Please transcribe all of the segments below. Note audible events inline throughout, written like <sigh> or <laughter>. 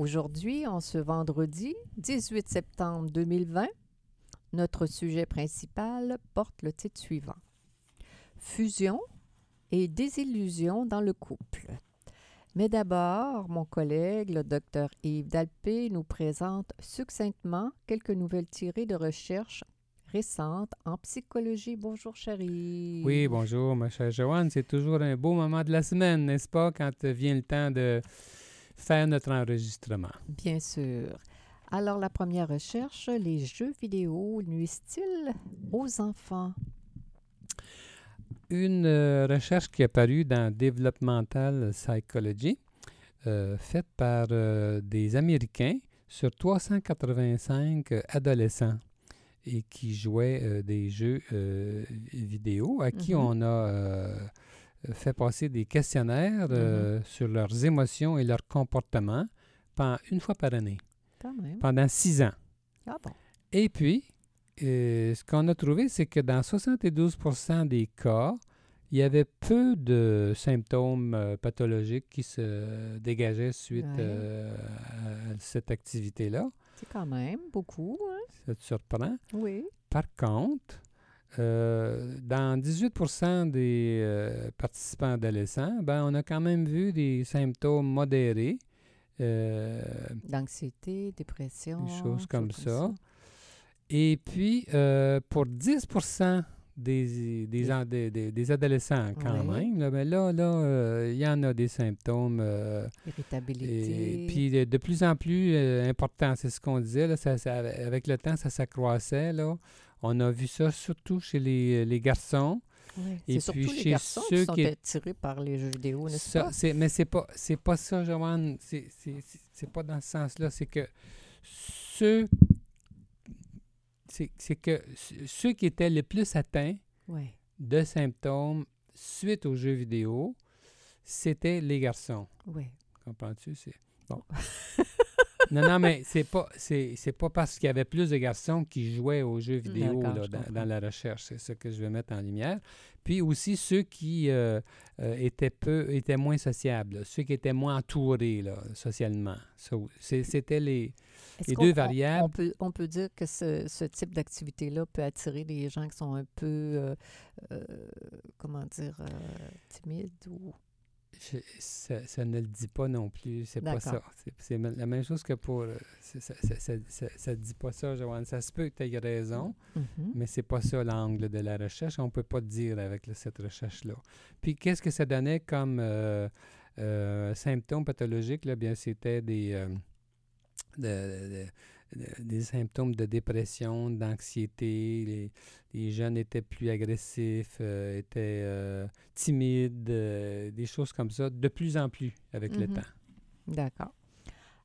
Aujourd'hui, en ce vendredi 18 septembre 2020, notre sujet principal porte le titre suivant Fusion et désillusion dans le couple. Mais d'abord, mon collègue, le docteur Yves Dalpé, nous présente succinctement quelques nouvelles tirées de recherches récentes en psychologie. Bonjour, chérie. Oui, bonjour, ma chère Joanne. C'est toujours un beau moment de la semaine, n'est-ce pas, quand vient le temps de faire notre enregistrement. Bien sûr. Alors, la première recherche, les jeux vidéo nuisent-ils aux enfants? une euh, recherche qui est apparue dans Developmental Psychology, euh, faite par euh, des Américains sur 385 adolescents et qui jouaient des jeux vidéo à qui Mhm. on a fait passer des questionnaires Mhm. sur leurs émotions et leurs comportements pendant une fois par année, Quand même. pendant six ans. Ah bon. Et puis, euh, ce qu'on a trouvé, c'est que dans 72% des cas, il y avait peu de symptômes euh, pathologiques qui se dégageaient suite Ouais. euh, à cette activité-là. C'est quand même beaucoup. hein? Ça te surprend. Oui. Par contre, euh, dans 18% des euh, participants adolescents, ben, on a quand même vu des symptômes modérés. euh, D'anxiété, dépression. Des choses comme ça. Et puis, euh, pour 10 des, des, des, des- adolescents, quand même, là, ben là, là, euh, il y en a des symptômes. euh, Irritabilité. et puis, de, de plus en plus euh, important, c'est ce qu'on disait, là, ça, ça- avec le temps, ça s'accroissait. Là. On a vu ça surtout chez les, les garçons. Oui. Et C'est puis surtout les chez garçons ceux qui sont qui- attirés par les jeux vidéo, n'est-ce Ça, pas? c'est- mais c'est pas c'est pas ça, Joanne. C'est c'est- c'est- c'est pas dans ce sens-là. C'est que ceux c'est c'est que c- ceux qui étaient les plus atteints Oui. de symptômes suite aux jeux vidéo, c'était les garçons. Oui. Comprends-tu? C'est bon. <laughs> non, non, mais c'est pas c'est c'est pas parce qu'il y avait plus de garçons qui jouaient aux jeux vidéo là, dans, la recherche. C'est ça que je veux mettre en lumière. Puis aussi ceux qui euh, euh, étaient peu étaient moins sociables, là, ceux qui étaient moins entourés là, socialement. C'était les Les deux variables. On, peut, on peut dire que ce, ce type d'activité-là peut attirer des gens qui sont un peu, euh, comment dire, timides ou... Je- ça, ça ne le dit pas non plus. C'est pas ça. C'est, c'est la même chose que pour. euh, Ça ça dit pas ça, Joanne. Ça se peut que tu aies raison, Mhm. mais c'est pas ça l'angle de la recherche. On peut pas dire avec cette recherche-là. Puis qu'est-ce que ça donnait comme euh, euh, symptômes pathologiques? Là? Bien, c'était des. euh, de- de- de- des symptômes de dépression, d'anxiété, les, les jeunes étaient plus agressifs, euh, étaient euh, timides, euh, des choses comme ça, de plus en plus avec le Mhm. temps. D'accord.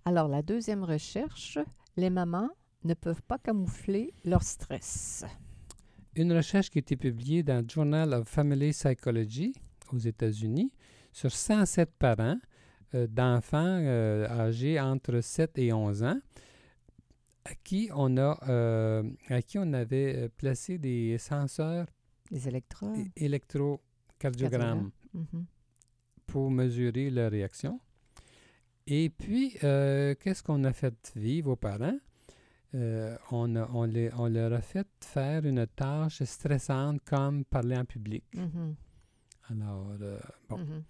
Alors, la deuxième recherche, les mamans ne peuvent pas camoufler leur stress. Une recherche qui a été publiée dans le Journal of Family Psychology aux États-Unis sur 107 parents euh, d'enfants euh, âgés entre 7 et 11 ans à qui on, a, euh, à qui on avait euh, placé des senseurs é- électrocardiogrammes Mhm. pour mesurer leur réaction. Et puis, euh, qu'est-ce qu'on a fait vivre aux parents? Euh, on, a- on les- on leur a fait faire une tâche stressante comme parler en public. Mhm. Alors, bon. Mhm.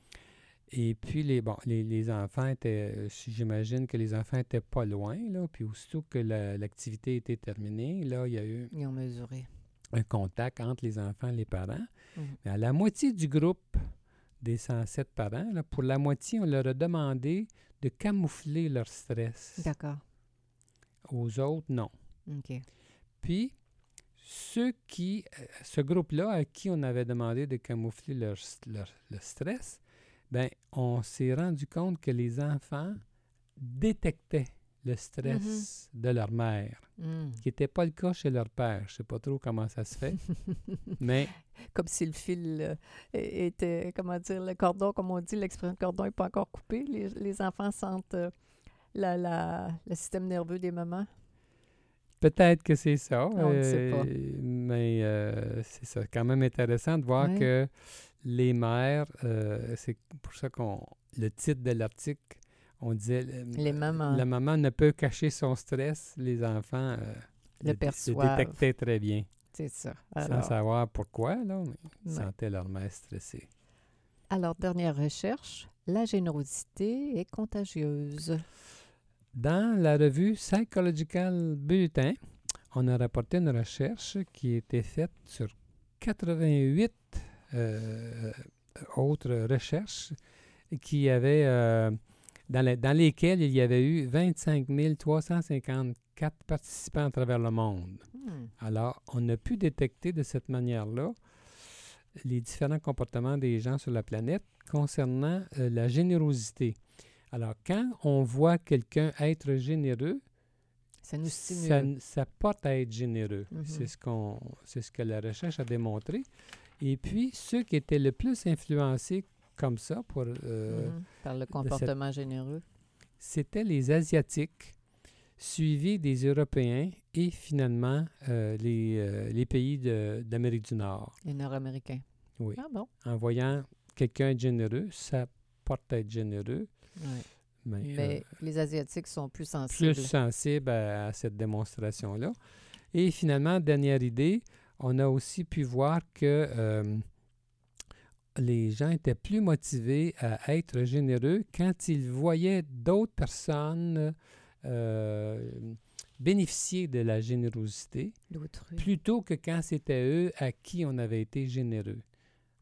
Et puis, les, bon, les, les enfants étaient, euh, j'imagine que les enfants étaient pas loin, là, puis aussitôt que la- l'activité était terminée, là, il y a eu Ils ont mesuré. un contact entre les enfants et les parents. Mhm. Mais à la moitié du groupe des 107 parents, là, pour la moitié, on leur a demandé de camoufler leur stress. D'accord. Aux autres, non. OK. Puis, ceux qui, euh, ce groupe-là, à qui on avait demandé de camoufler leur, leur- le stress, ben, on s'est rendu compte que les enfants détectaient le stress de leur mère, Hmm. qui n'était pas le cas chez leur père. Je ne sais pas trop comment ça se fait, <laughs> mais Comme si le fil euh, était, comment dire, le cordon, comme on dit, l'expression cordon n'est pas encore coupé. Les, les enfants sentent euh, la, la- le système nerveux des mamans. Peut-être que c'est ça. On ne sait pas. euh, Mais euh, c'est ça, quand même intéressant de voir que les mères, euh, c'est pour ça qu'on le titre de l'article, on disait le- Les mamans. la maman ne peut cacher son stress, les enfants euh, Le perçoivent. détectaient très bien, C'est ça. sans savoir pourquoi, là, mais ils Ouais. sentaient leur mère stressée. alors, dernière recherche, la générosité est contagieuse. Dans la revue Psychological Bulletin, on a rapporté une recherche qui a été faite sur 88 euh, autres recherches qui avaient, euh, dans, les- dans lesquelles il y avait eu 25 354 participants à travers le monde. Hmm. Alors, on a pu détecter de cette manière-là les différents comportements des gens sur la planète concernant euh, la générosité. Alors, quand on voit quelqu'un être généreux, Ça nous stimule. ça, porte à être généreux. Mhm. C'est ce qu'on, c'est ce que la recherche a démontré. Et puis, ceux qui étaient le plus influencés comme ça, pour, euh, Mhm. Par le comportement généreux. c'était les Asiatiques, suivis des Européens et finalement euh, les, euh, les pays d'Amérique du Nord. Les Nord-Américains. Oui. Ah bon? En voyant quelqu'un être généreux, ça porte à être généreux, Ouais. mais, euh, les Asiatiques sont plus sensibles. plus sensible à, à cette démonstration-là. Et finalement, dernière idée, on a aussi pu voir que euh, les gens étaient plus motivés à être généreux quand ils voyaient d'autres personnes euh, bénéficier de la générosité plutôt que quand c'était eux à qui on avait été généreux.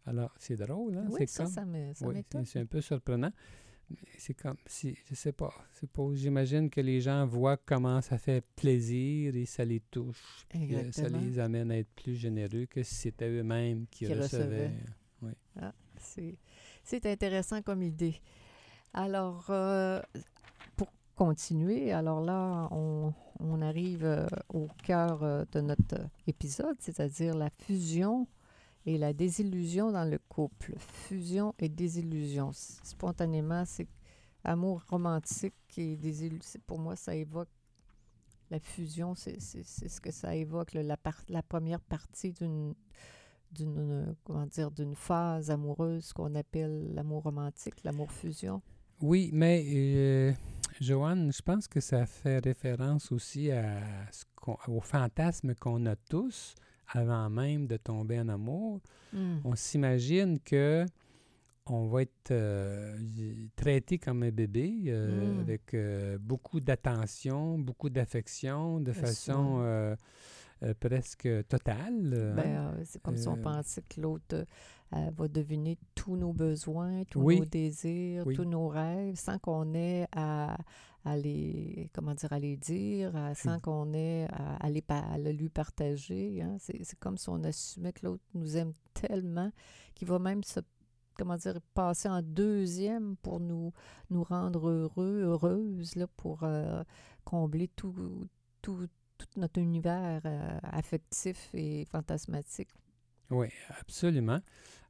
Alors, c'est drôle, hein? Oui, c'est ça, comme- ça ça oui, c'est un peu surprenant. C'est comme si, je sais pas, c'est pas, j'imagine que les gens voient comment ça fait plaisir et ça les touche. ça les amène à être plus généreux que si c'était eux-mêmes qui, Qui recevaient. recevaient. C'est- C'est intéressant comme idée. Alors, euh, pour continuer, alors là, on, on arrive euh, au cœur euh, de notre épisode, c'est-à-dire la fusion et la désillusion dans le couple. Fusion et désillusion. Spontanément, c'est amour romantique et désillusion. Pour moi, ça évoque la fusion, c'est ce que ça évoque, la, par- la première partie d'une comment dire d'une phase amoureuse qu'on appelle l'amour romantique, l'amour fusion. Oui, mais euh, Joanne, je pense que ça fait référence aussi à ce au fantasme qu'on a tous avant même de tomber en amour. On s'imagine que on va être euh, traité comme un bébé euh, Mm. avec euh, beaucoup d'attention, beaucoup d'affection, de façon presque totale. Ben, hein. c'est comme si on pensait que l'autre va deviner tous nos besoins, tous Oui. nos désirs, Oui. tous nos rêves, sans qu'on ait à, à les comment dire à les dire, à- sans qu'on ait à, à les à le lui partager. hein. C'est c'est comme si on assumait que l'autre nous aime tellement qu'il va même se comment dire passer en deuxième pour nous nous rendre heureux, heureuses là, pour euh, combler tout, tout tout notre univers euh, affectif et fantasmatique. Oui, absolument.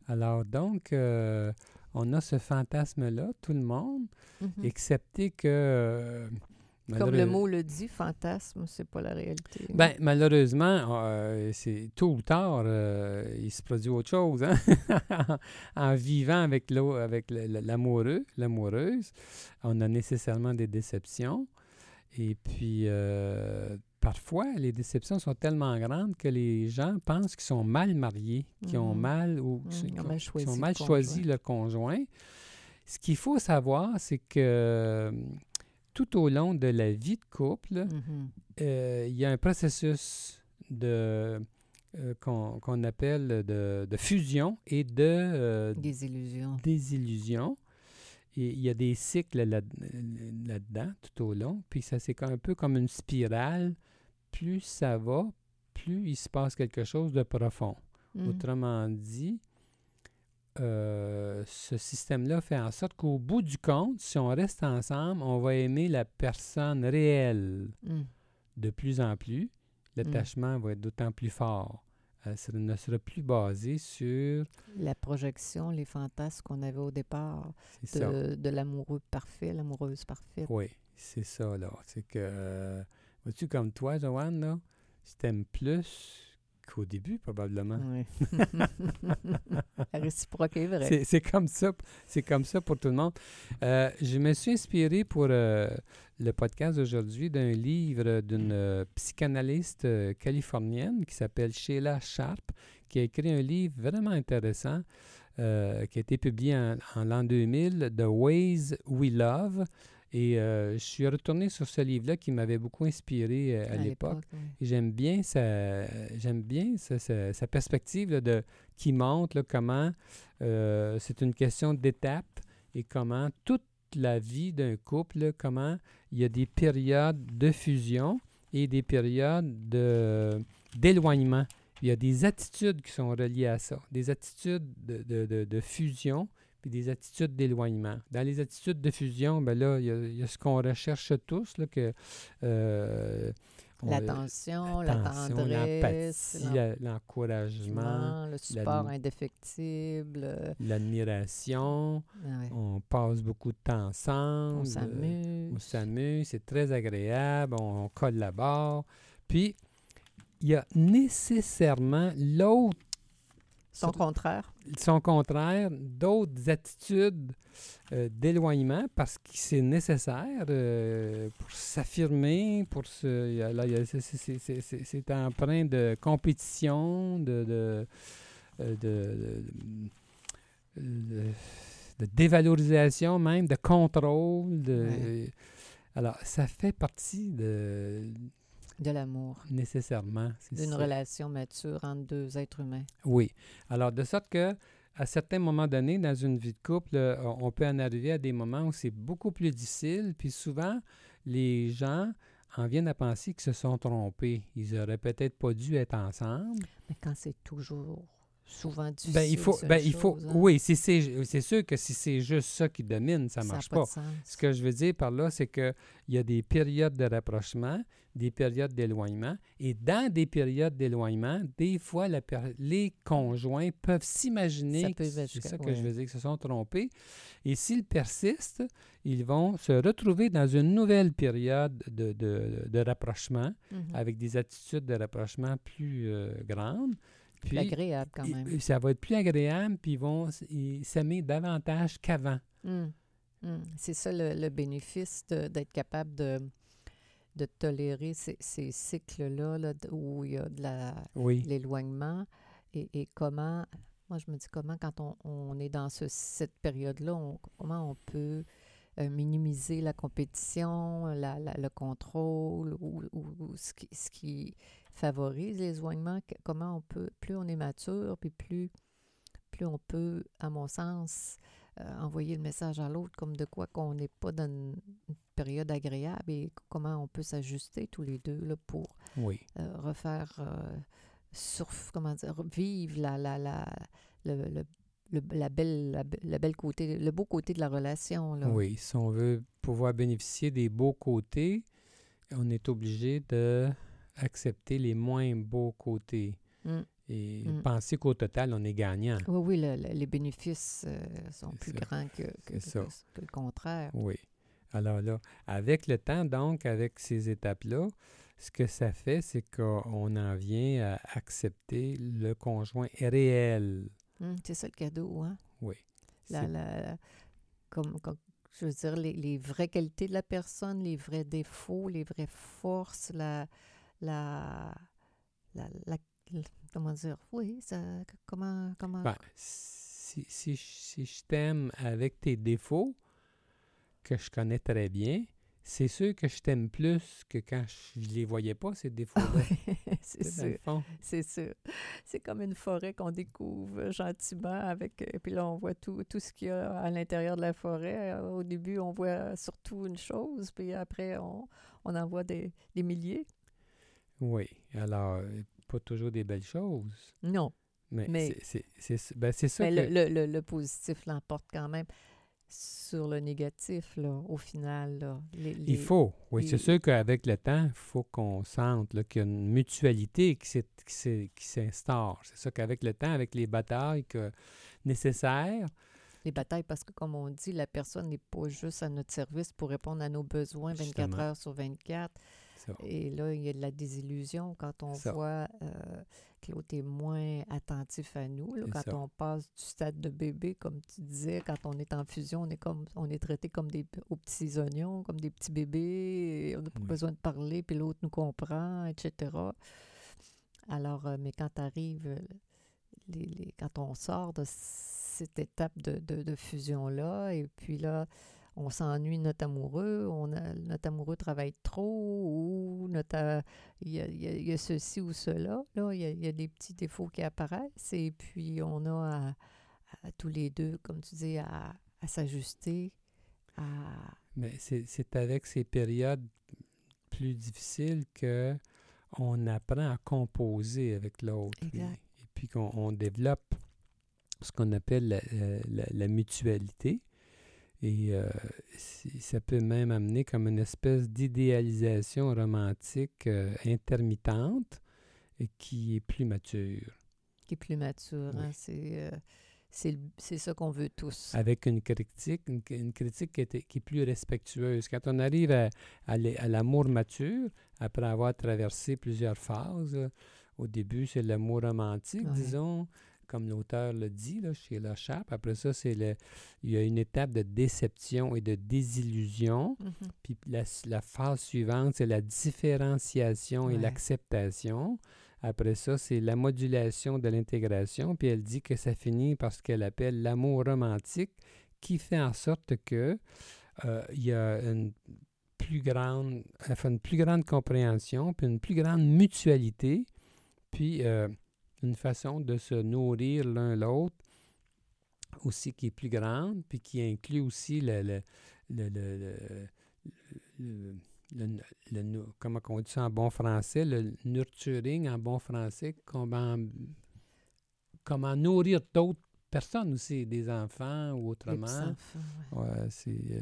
Alors donc, euh, on a ce fantasme-là, tout le monde, Mhm. excepté que... euh, Comme le mot le dit, fantasme, c'est pas la réalité. Ben, malheureusement, euh, c'est tôt ou tard, euh, il se produit autre chose. hein. <laughs> en vivant avec avec l'amoureux, l'amoureuse, on a nécessairement des déceptions. Et puis, parfois, les déceptions sont tellement grandes que les gens pensent qu'ils sont mal mariés, qu'ils ont Mhm. mal ou Mhm, qu'ils ils ont mal choisi ont le conjoint. leur conjoint. Ce qu'il faut savoir, c'est que euh, tout au long de la vie de couple, Mhm. euh, il y a un processus de euh, qu'on appelle de, de fusion et de euh, désillusion. Et il y a des cycles là- là-dedans tout au long. Puis ça, c'est un peu comme une spirale. Plus ça va, plus il se passe quelque chose de profond. Mhm. Autrement dit, euh, ce système-là fait en sorte qu'au bout du compte, si on reste ensemble, on va aimer la personne réelle Mm. de plus en plus. L'attachement va être d'autant plus fort. Euh, ça ne sera plus basé sur... La projection, les fantasmes qu'on avait au départ de l'amoureux parfait, l'amoureuse parfaite. Oui, c'est ça, là. C'est que, euh, vois-tu, comme toi, Joanne, là, je t'aime plus qu'au début, probablement. Oui. <laughs> La réciproque est vraie. C'est, comme ça, c'est comme ça pour tout le monde. Euh, je me suis inspiré pour euh, le podcast d'aujourd'hui d'un livre d'une euh, psychanalyste californienne qui s'appelle Sheila Sharp, qui a écrit un livre vraiment intéressant qui a été publié en, en l'an 2000, The Ways We Love. Et euh, je suis retourné sur ce livre-là qui m'avait beaucoup inspiré euh, à, l'époque. oui. Et J'aime bien sa, j'aime bien sa, sa- sa perspective là, de, qui montre là, comment euh, c'est une question d'étape et comment toute la vie d'un couple, là, comment il y a des périodes de fusion et des périodes de, d'éloignement. Il y a des attitudes qui sont reliées à ça, des attitudes de, de- de- de fusion puis des attitudes d'éloignement. Dans les attitudes de fusion, ben là, il y a, il y a ce qu'on recherche tous, là, que euh, on- L'attention, la tendresse, l'empathie, l'encouragement, le support l'admi- indéfectible. l'admiration. ouais. On passe beaucoup de temps ensemble. On s'amuse. On s'amuse, c'est très agréable, on, on collabore. Puis, il y a nécessairement l'autre, Son contraire. son contraire, d'autres attitudes euh, d'éloignement parce que c'est nécessaire euh, pour s'affirmer, pour se. c'est- empreint de compétition, de. euh, de- de- de- de dévalorisation même, de contrôle. De, Ouais. Alors, ça fait partie de De l'amour. nécessairement. D'une relation mature entre deux êtres humains. Oui. Alors, de sorte que à certains moments donnés, dans une vie de couple, euh, on on peut en arriver à des moments où c'est beaucoup plus difficile. Puis souvent, les gens en viennent à penser qu'ils se sont trompés. Ils auraient peut-être pas dû être ensemble. Mais quand c'est toujours souvent difficile. Ben, il faut, ben, il faut, hein. oui, si c'est sûr que si c'est juste ça qui domine, ça a marche pas. Ce que je veux dire par là, c'est qu'il y a des périodes de rapprochement, des périodes d'éloignement. Et dans des périodes d'éloignement, des fois, la les conjoints peuvent s'imaginer, c'est ça que je veux dire, qu'ils se sont trompés. Et s'ils persistent, ils vont se retrouver dans une nouvelle période de, de- de rapprochement, Mhm. avec des attitudes de rapprochement plus euh, grandes. Plus Puis, agréable quand il- même. ça va être plus agréable, puis ils vont s'aimer davantage qu'avant. Mm. Mm. C'est ça le, le bénéfice d'être capable de, de tolérer ces, ces cycles-là là, où il y a de la, Oui. l'éloignement et, et comment, moi je me dis comment quand on, on est dans ce- cette période-là, comment on peut euh, minimiser la compétition, la- la- le contrôle ou, ou- ou ce, qui, ce qui favorise l'éloignement, comment on peut, plus on est mature, puis plus, plus on peut, à mon sens, euh, envoyer le message à l'autre comme de quoi qu'on n'est pas dans une, une période agréable et comment on peut s'ajuster tous les deux là, pour Oui. euh, refaire euh, surf, comment dire, vivre la, la, la, le, le- le- la belle, la, be- le bel côté, le beau côté de la relation. Là. Oui, si on veut pouvoir bénéficier des beaux côtés, on est obligé de accepter les moins beaux côtés Mm. et Mm. penser qu'au total, on est gagnant. Oui, oui, le- le- les bénéfices euh, sont plus ça. grands que, que, C'est ça. que- que le contraire. Oui. Alors là, avec le temps, donc, avec ces étapes-là, ce que ça fait, c'est qu'on en vient à accepter le conjoint réel. Mm, c'est ça le cadeau, hein? Oui. La, la- comme, comme- je veux dire, les, les vraies qualités de la personne, les vrais défauts, les vraies forces, la, la, la, comment dire, oui, ça, comment, comment, Ben, si, si, je- si je t'aime avec tes défauts, que je connais très bien, c'est sûr que je t'aime plus que quand je ne les voyais pas, ces <laughs> défauts-là. c'est sûr, c'est sûr. C'est comme une forêt qu'on découvre gentiment avec, et puis là, on voit tout, tout ce qu'il y a à l'intérieur de la forêt. Euh, Au début, on voit surtout une chose, puis après, on, on en voit des, des milliers. Oui. Alors, euh, pas toujours des belles choses. Non, Mais, c'est- ben, c'est ça Mais que... le, le, le, positif l'emporte quand même sur le négatif, là, au final. Là. Les- les- Il faut. Oui, c'est sûr qu'avec le temps, il faut qu'on sente qu'il y a une mutualité qui s'instaure. C'est ça qu'avec le temps, avec les batailles que, nécessaires, Les batailles, parce que comme on dit, la personne n'est pas juste à notre service pour répondre à nos besoins 24 Justement. heures sur 24. Ça, Et là, il y a de la désillusion quand on Ça. voit euh, que l'autre est moins attentif à nous. là, quand ça. on passe du stade de bébé, comme tu disais, quand on est en fusion, on est comme on est traité comme des aux petits oignons, comme des petits bébés. et on n'a pas Oui. besoin de parler, puis l'autre nous comprend, etc. Alors, euh, mais quand arrive, les, les- quand on sort de cette étape de, de- de fusion-là, et puis là, on s'ennuie de notre amoureux, on a, notre amoureux travaille trop, ou notre, euh, il y, a, il y a- il y a ceci ou cela, là, il y, a, il y a des petits défauts qui apparaissent, et puis on a à, à tous les deux, comme tu dis, à, à s'ajuster, à... mais c'est avec ces périodes plus difficiles que on apprend à composer avec l'autre. Et, puis qu'on on développe ce qu'on appelle la, la- la- la mutualité. Et euh, ça peut même amener comme une espèce d'idéalisation romantique euh, intermittente et qui est plus mature. qui est plus mature. Oui. hein, c'est, euh, c'est, ça qu'on veut tous. avec une critique, une, une critique qui est, qui est plus respectueuse. Quand on arrive à, à l'amour mature, après avoir traversé plusieurs phases, là, au début, c'est l'amour romantique, Ouais. disons, comme l'auteur le dit là, chez Le Chap. Après ça, c'est le, il y a une étape de déception et de désillusion. Mhm. Puis la, la phase suivante, c'est la différenciation et Ouais. l'acceptation. Après ça, c'est la modulation de l'intégration. Puis elle dit que ça finit par ce qu'elle appelle l'amour romantique, qui fait en sorte que euh, il y a une plus grande, enfin, une plus grande compréhension, puis une plus grande mutualité, puis euh, une façon de se nourrir l'un l'autre aussi qui est plus grande, puis qui inclut aussi le, le, le, le- le- le- comment on dit ça en bon français, le nurturing en bon français, comment, comment nourrir d'autres personnes aussi, des enfants ou autrement. petits-enfants, ouais. Ouais, c'est, euh,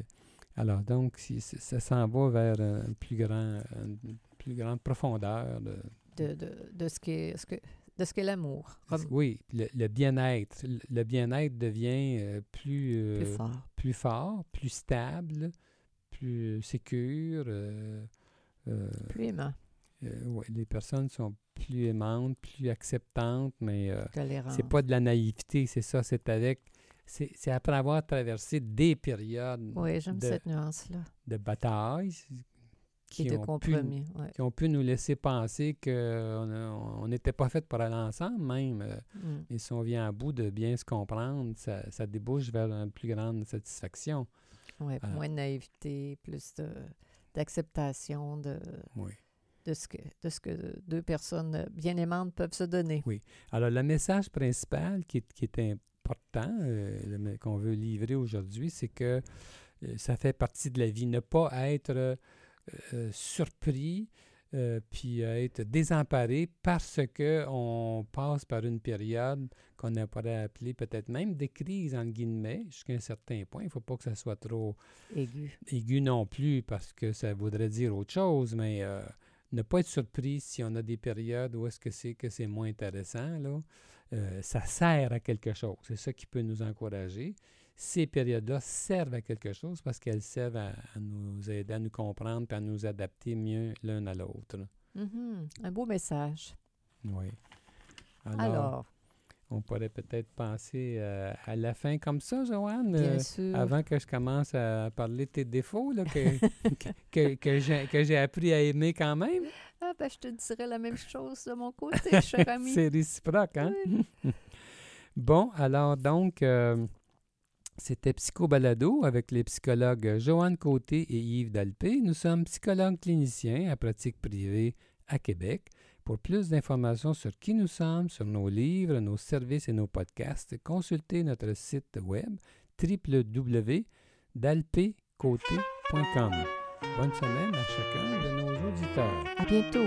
alors, donc, si- ça s'en va vers un plus grand, une plus grande profondeur. de- de, de, de ce qu'est ce que, de ce qu'est l'amour. Oui, le, le bien-être. Le- bien-être devient euh, plus, euh, plus fort. plus fort, plus stable, plus sécure. euh, Plus aimant, ouais, les personnes sont plus aimantes, plus acceptantes, mais c'est pas de la naïveté, c'est ça, c'est avec. C'est après avoir traversé des périodes Oui, j'aime de, cette nuance-là. de bataille Qui ont, pu, ouais. qui ont pu nous laisser penser qu'on n'était pas fait pour aller ensemble même. euh, Mm. Et si on vient à bout de bien se comprendre, ça, ça débouche vers une plus grande satisfaction. Ouais, Alors- moins de naïveté, plus d'acceptation de, Oui. de, ce que, de ce que deux personnes bien aimantes peuvent se donner. Alors, le message principal qui est, qui est important, euh, qu'on veut livrer aujourd'hui, c'est que euh, ça fait partie de la vie. Ne pas être euh, euh, surpris, euh, puis être désemparé parce que on passe par une période qu'on pourrait appeler peut-être même des crises, en guillemets, jusqu'à un certain point. Il ne faut pas que ça soit trop Aigu. aigu non plus parce que ça voudrait dire autre chose, mais euh, ne pas être surpris si on a des périodes où est-ce que c'est que c'est moins intéressant, là. Euh, ça sert à quelque chose. C'est ça qui peut nous encourager. Ces périodes-là servent à quelque chose parce qu'elles servent à, à nous aider à nous comprendre et à nous adapter mieux l'un à l'autre. Mhm. Un beau message. Oui. Alors, on pourrait peut-être penser euh, à la fin comme ça, Joanne. bien euh, sûr. Avant que je commence à parler de tes défauts là, que, <laughs> que, que j'ai appris à aimer quand même. Ah, ben, je te dirais la même chose de mon côté, cher <laughs> ami. C'est réciproque, hein? <laughs> bon, alors donc, euh, c'était Psycho Balado avec les psychologues Joanne Côté et Yves Dalpé. Nous sommes psychologues cliniciens à pratique privée à Québec. Pour plus d'informations sur qui nous sommes, sur nos livres, nos services et nos podcasts, consultez notre site web www.dalpécôté.com. Bonne semaine à chacun de nos auditeurs. À bientôt.